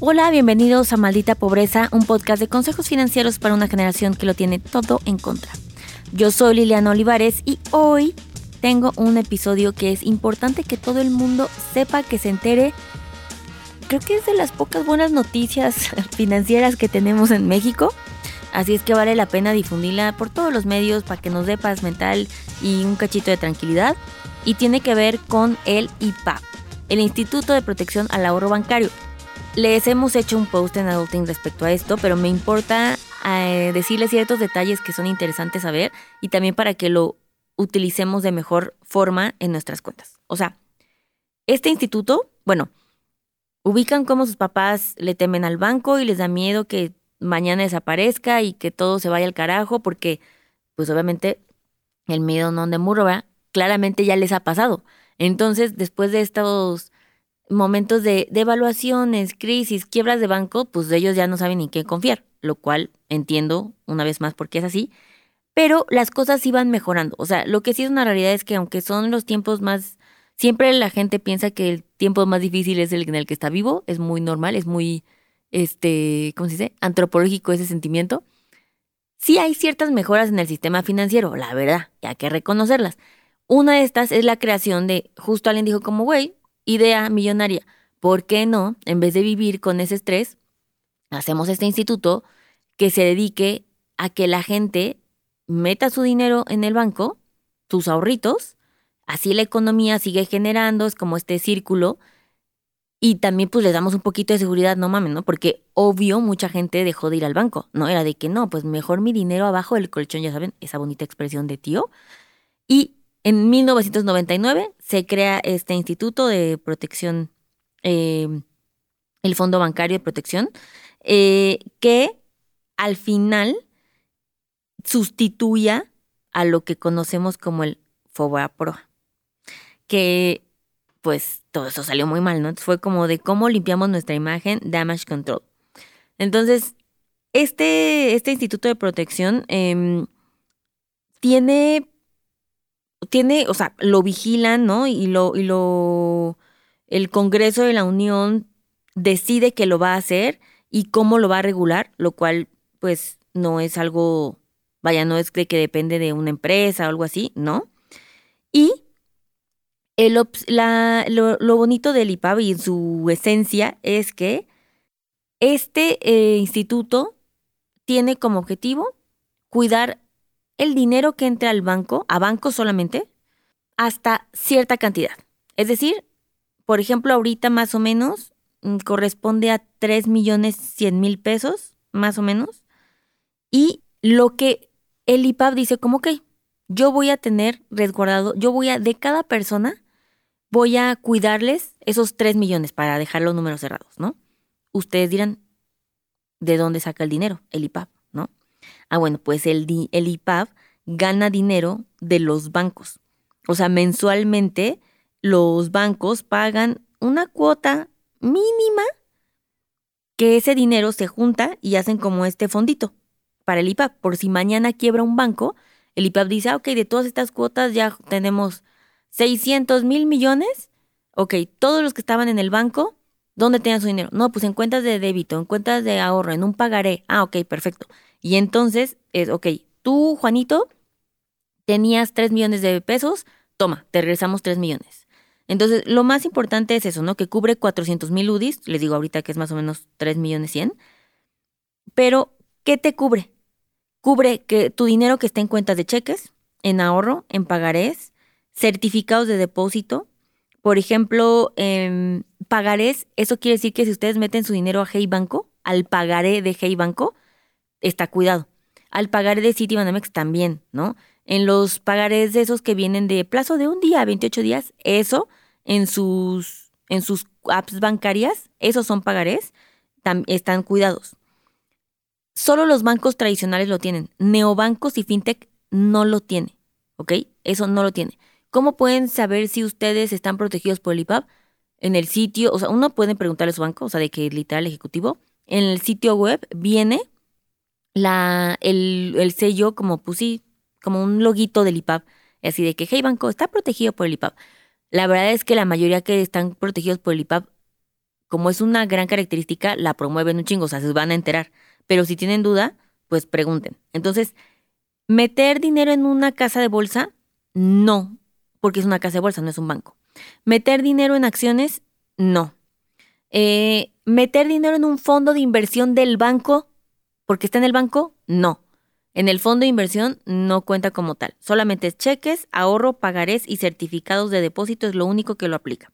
Hola, bienvenidos a Maldita Pobreza, un podcast de consejos financieros para una generación que lo tiene todo en contra. Yo soy Liliana Olivares y hoy tengo un episodio que es importante que todo el mundo sepa, que se entere. Creo que es de las pocas buenas noticias financieras que tenemos en México. Así es que vale la pena difundirla por todos los medios para que nos dé paz mental y un cachito de tranquilidad. Y tiene que ver con el IPAP, el Instituto de Protección al Ahorro Bancario. Les hemos hecho un post en Adulting respecto a esto, pero me importa eh, decirles ciertos detalles que son interesantes saber y también para que lo utilicemos de mejor forma en nuestras cuentas. O sea, este instituto, bueno, ubican cómo sus papás le temen al banco y les da miedo que mañana desaparezca y que todo se vaya al carajo porque, pues obviamente, el miedo no de muro, Claramente ya les ha pasado. Entonces, después de estos momentos de, de evaluaciones, crisis, quiebras de banco, pues ellos ya no saben ni qué confiar lo cual entiendo una vez más por qué es así, pero las cosas iban mejorando. O sea, lo que sí es una realidad es que aunque son los tiempos más, siempre la gente piensa que el tiempo más difícil es el en el que está vivo, es muy normal, es muy, este, ¿cómo se dice? Antropológico ese sentimiento. Sí hay ciertas mejoras en el sistema financiero, la verdad, y hay que reconocerlas. Una de estas es la creación de, justo alguien dijo como, güey, idea millonaria, ¿por qué no, en vez de vivir con ese estrés, hacemos este instituto que se dedique a que la gente meta su dinero en el banco, sus ahorritos, así la economía sigue generando, es como este círculo, y también pues les damos un poquito de seguridad, no mames, ¿no? Porque obvio mucha gente dejó de ir al banco, ¿no? Era de que no, pues mejor mi dinero abajo del colchón, ya saben, esa bonita expresión de tío. Y en 1999 se crea este instituto de protección, eh, el Fondo Bancario de Protección, eh, que al final sustituya a lo que conocemos como el Pro, que pues todo eso salió muy mal, ¿no? Fue como de cómo limpiamos nuestra imagen, damage control. Entonces, este, este instituto de protección em, tiene, tiene, o sea, lo vigilan, ¿no? Y lo, y lo, el Congreso de la Unión decide que lo va a hacer y cómo lo va a regular, lo cual pues no es algo, vaya, no es de que depende de una empresa o algo así, ¿no? Y el, la, lo, bonito del IPAB y su esencia es que este eh, instituto tiene como objetivo cuidar el dinero que entra al banco, a banco solamente, hasta cierta cantidad. Es decir, por ejemplo, ahorita más o menos Mm, corresponde a 3 millones 100 mil pesos, más o menos. Y lo que el IPAP dice como que yo voy a tener resguardado, yo voy a, de cada persona, voy a cuidarles esos 3 millones para dejar los números cerrados, ¿no? Ustedes dirán, ¿de dónde saca el dinero? El IPAP. Ah, bueno, pues el, el IPAP gana dinero de los bancos. O sea, mensualmente los bancos pagan una cuota mínima que ese dinero se junta y hacen como este fondito para el IPAP. Por si mañana quiebra un banco, el IPAP dice, ah, ok, de todas estas cuotas ya tenemos 600 mil millones. Ok, todos los que estaban en el banco, ¿dónde tenían su dinero? No, pues en cuentas de débito, en cuentas de ahorro, en un pagaré. Ah, ok, perfecto. Y entonces es, ok, tú, Juanito, tenías 3 millones de pesos, toma, te regresamos 3 millones. Entonces, lo más importante es eso, ¿no? Que cubre 400 mil UDIs, les digo ahorita que es más o menos 3 millones 100. Pero, ¿qué te cubre? Cubre que tu dinero que está en cuentas de cheques, en ahorro, en pagarés, certificados de depósito. Por ejemplo, en pagarés, eso quiere decir que si ustedes meten su dinero a Hey Banco, al pagaré de Hey Banco, está cuidado. Al pagaré de Citibanamex también, ¿no? En los pagarés de esos que vienen de plazo de un día a 28 días, eso en sus, en sus apps bancarias, esos son pagarés, están cuidados. Solo los bancos tradicionales lo tienen. Neobancos y fintech no lo tiene, ¿ok? Eso no lo tiene. ¿Cómo pueden saber si ustedes están protegidos por el IPAP? En el sitio, o sea, uno puede preguntarle a su banco, o sea, de que literal ejecutivo, en el sitio web viene la, el, el sello como, pues sí, como un loguito del IPAP, así de que, hey banco, está protegido por el IPAP. La verdad es que la mayoría que están protegidos por el IPAP, como es una gran característica, la promueven un chingo, o sea, se van a enterar. Pero si tienen duda, pues pregunten. Entonces, meter dinero en una casa de bolsa, no, porque es una casa de bolsa, no es un banco. Meter dinero en acciones, no. Eh, meter dinero en un fondo de inversión del banco, porque está en el banco, no. En el fondo de inversión no cuenta como tal. Solamente cheques, ahorro, pagarés y certificados de depósito es lo único que lo aplica.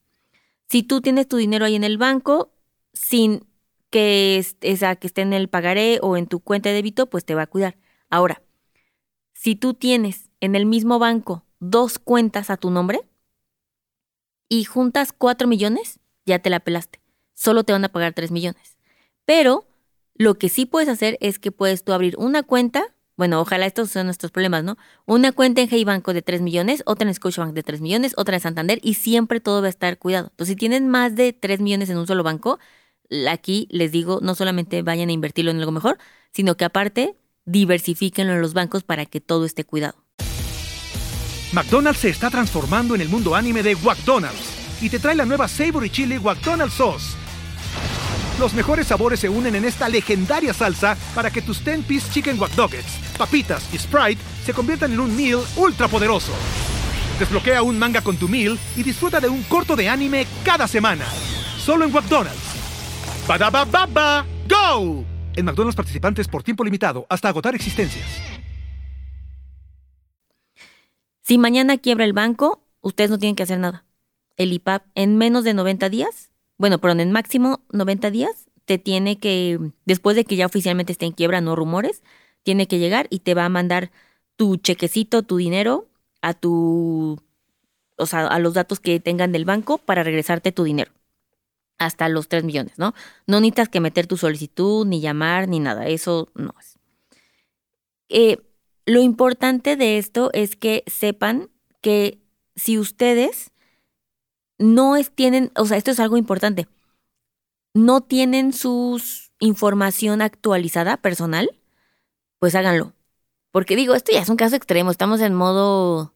Si tú tienes tu dinero ahí en el banco, sin que, que esté en el pagaré o en tu cuenta de débito, pues te va a cuidar. Ahora, si tú tienes en el mismo banco dos cuentas a tu nombre y juntas cuatro millones, ya te la pelaste. Solo te van a pagar tres millones. Pero lo que sí puedes hacer es que puedes tú abrir una cuenta bueno, ojalá estos sean nuestros problemas, ¿no? Una cuenta en Hey Banco de 3 millones, otra en Scotiabank de 3 millones, otra en Santander y siempre todo va a estar cuidado. Entonces, si tienen más de 3 millones en un solo banco, aquí les digo, no solamente vayan a invertirlo en algo mejor, sino que aparte diversifíquenlo en los bancos para que todo esté cuidado. McDonald's se está transformando en el mundo anime de McDonald's y te trae la nueva Savory Chili McDonald's Sauce los mejores sabores se unen en esta legendaria salsa para que tus 10-piece chicken wack papitas y Sprite se conviertan en un meal ultra poderoso. Desbloquea un manga con tu meal y disfruta de un corto de anime cada semana. Solo en McDonald's. ba baba go! En McDonald's participantes por tiempo limitado hasta agotar existencias. Si mañana quiebra el banco, ustedes no tienen que hacer nada. El IPAP en menos de 90 días bueno, pero en máximo 90 días te tiene que, después de que ya oficialmente esté en quiebra, no rumores, tiene que llegar y te va a mandar tu chequecito, tu dinero a tu, o sea, a los datos que tengan del banco para regresarte tu dinero. Hasta los 3 millones, ¿no? No necesitas que meter tu solicitud, ni llamar, ni nada. Eso no es. Eh, lo importante de esto es que sepan que si ustedes no es, tienen, o sea, esto es algo importante, no tienen su información actualizada personal, pues háganlo. Porque digo, esto ya es un caso extremo, estamos en modo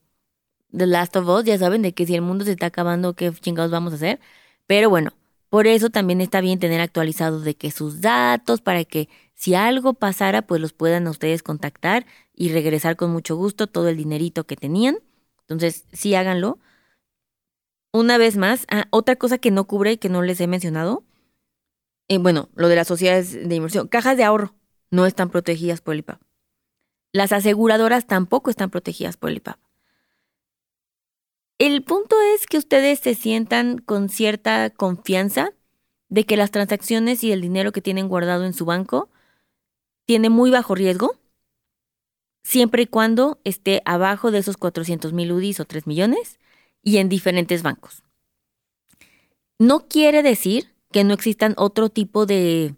The Last of Us, ya saben de que si el mundo se está acabando, qué chingados vamos a hacer. Pero bueno, por eso también está bien tener actualizados de que sus datos, para que si algo pasara, pues los puedan ustedes contactar y regresar con mucho gusto todo el dinerito que tenían. Entonces, sí háganlo. Una vez más, ah, otra cosa que no cubre y que no les he mencionado, eh, bueno, lo de las sociedades de inversión, cajas de ahorro no están protegidas por el IPAP. Las aseguradoras tampoco están protegidas por el IPAP. El punto es que ustedes se sientan con cierta confianza de que las transacciones y el dinero que tienen guardado en su banco tiene muy bajo riesgo, siempre y cuando esté abajo de esos 400 mil UDIs o 3 millones y en diferentes bancos. No quiere decir que no existan otro tipo de,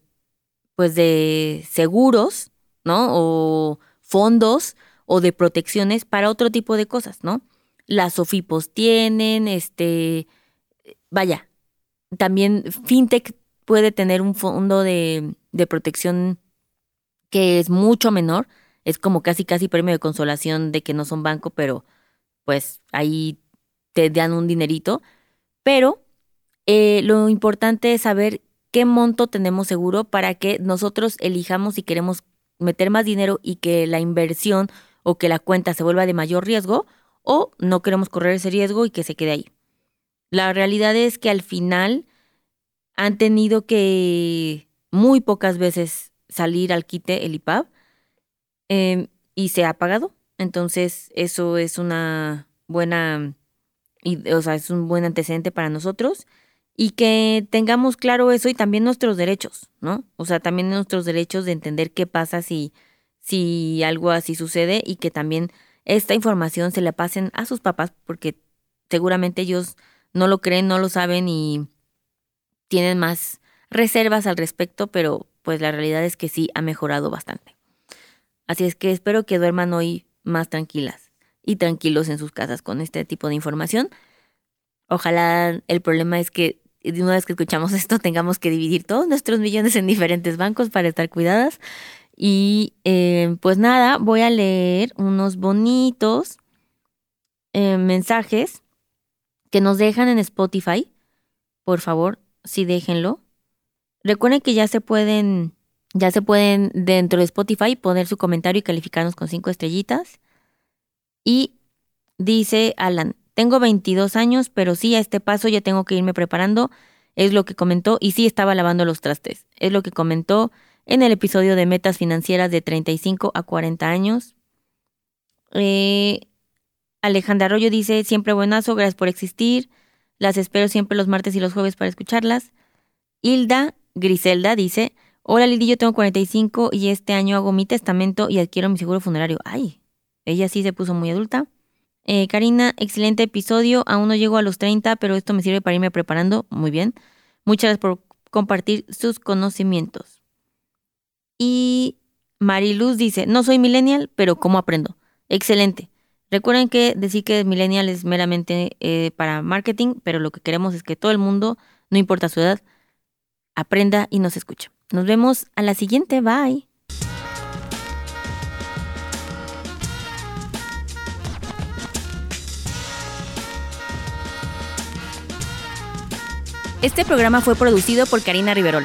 pues de seguros, ¿no? O fondos o de protecciones para otro tipo de cosas, ¿no? Las SOFIPOS tienen, este, vaya, también FinTech puede tener un fondo de, de protección que es mucho menor, es como casi casi premio de consolación de que no son banco, pero pues ahí te dan un dinerito, pero eh, lo importante es saber qué monto tenemos seguro para que nosotros elijamos si queremos meter más dinero y que la inversión o que la cuenta se vuelva de mayor riesgo o no queremos correr ese riesgo y que se quede ahí. La realidad es que al final han tenido que muy pocas veces salir al quite el IPAB em, y se ha pagado. Entonces, eso es una buena, o sea, es un buen antecedente para nosotros y que tengamos claro eso y también nuestros derechos, ¿no? O sea, también nuestros derechos de entender qué pasa si, si algo así sucede y que también esta información se la pasen a sus papás porque seguramente ellos no lo creen, no lo saben y tienen más reservas al respecto, pero pues la realidad es que sí ha mejorado bastante. Así es que espero que duerman hoy más tranquilas y tranquilos en sus casas con este tipo de información. Ojalá el problema es que una vez que escuchamos esto tengamos que dividir todos nuestros millones en diferentes bancos para estar cuidadas. Y eh, pues nada, voy a leer unos bonitos eh, mensajes que nos dejan en Spotify. Por favor, sí déjenlo. Recuerden que ya se pueden, ya se pueden dentro de Spotify poner su comentario y calificarnos con cinco estrellitas. Y dice Alan, tengo 22 años, pero sí a este paso ya tengo que irme preparando. Es lo que comentó y sí estaba lavando los trastes. Es lo que comentó en el episodio de metas financieras de 35 a 40 años. Eh, Alejandra Arroyo dice, siempre buenazo, gracias por existir. Las espero siempre los martes y los jueves para escucharlas. Hilda Griselda dice, hola Lili, yo tengo 45 y este año hago mi testamento y adquiero mi seguro funerario. Ay, ella sí se puso muy adulta. Eh, Karina, excelente episodio. Aún no llego a los 30, pero esto me sirve para irme preparando. Muy bien. Muchas gracias por compartir sus conocimientos. Y Mariluz dice, no soy millennial, pero ¿cómo aprendo? Excelente. Recuerden que decir que millennial es meramente eh, para marketing, pero lo que queremos es que todo el mundo, no importa su edad, aprenda y nos escuche. Nos vemos a la siguiente. Bye. Este programa fue producido por Karina Riverol.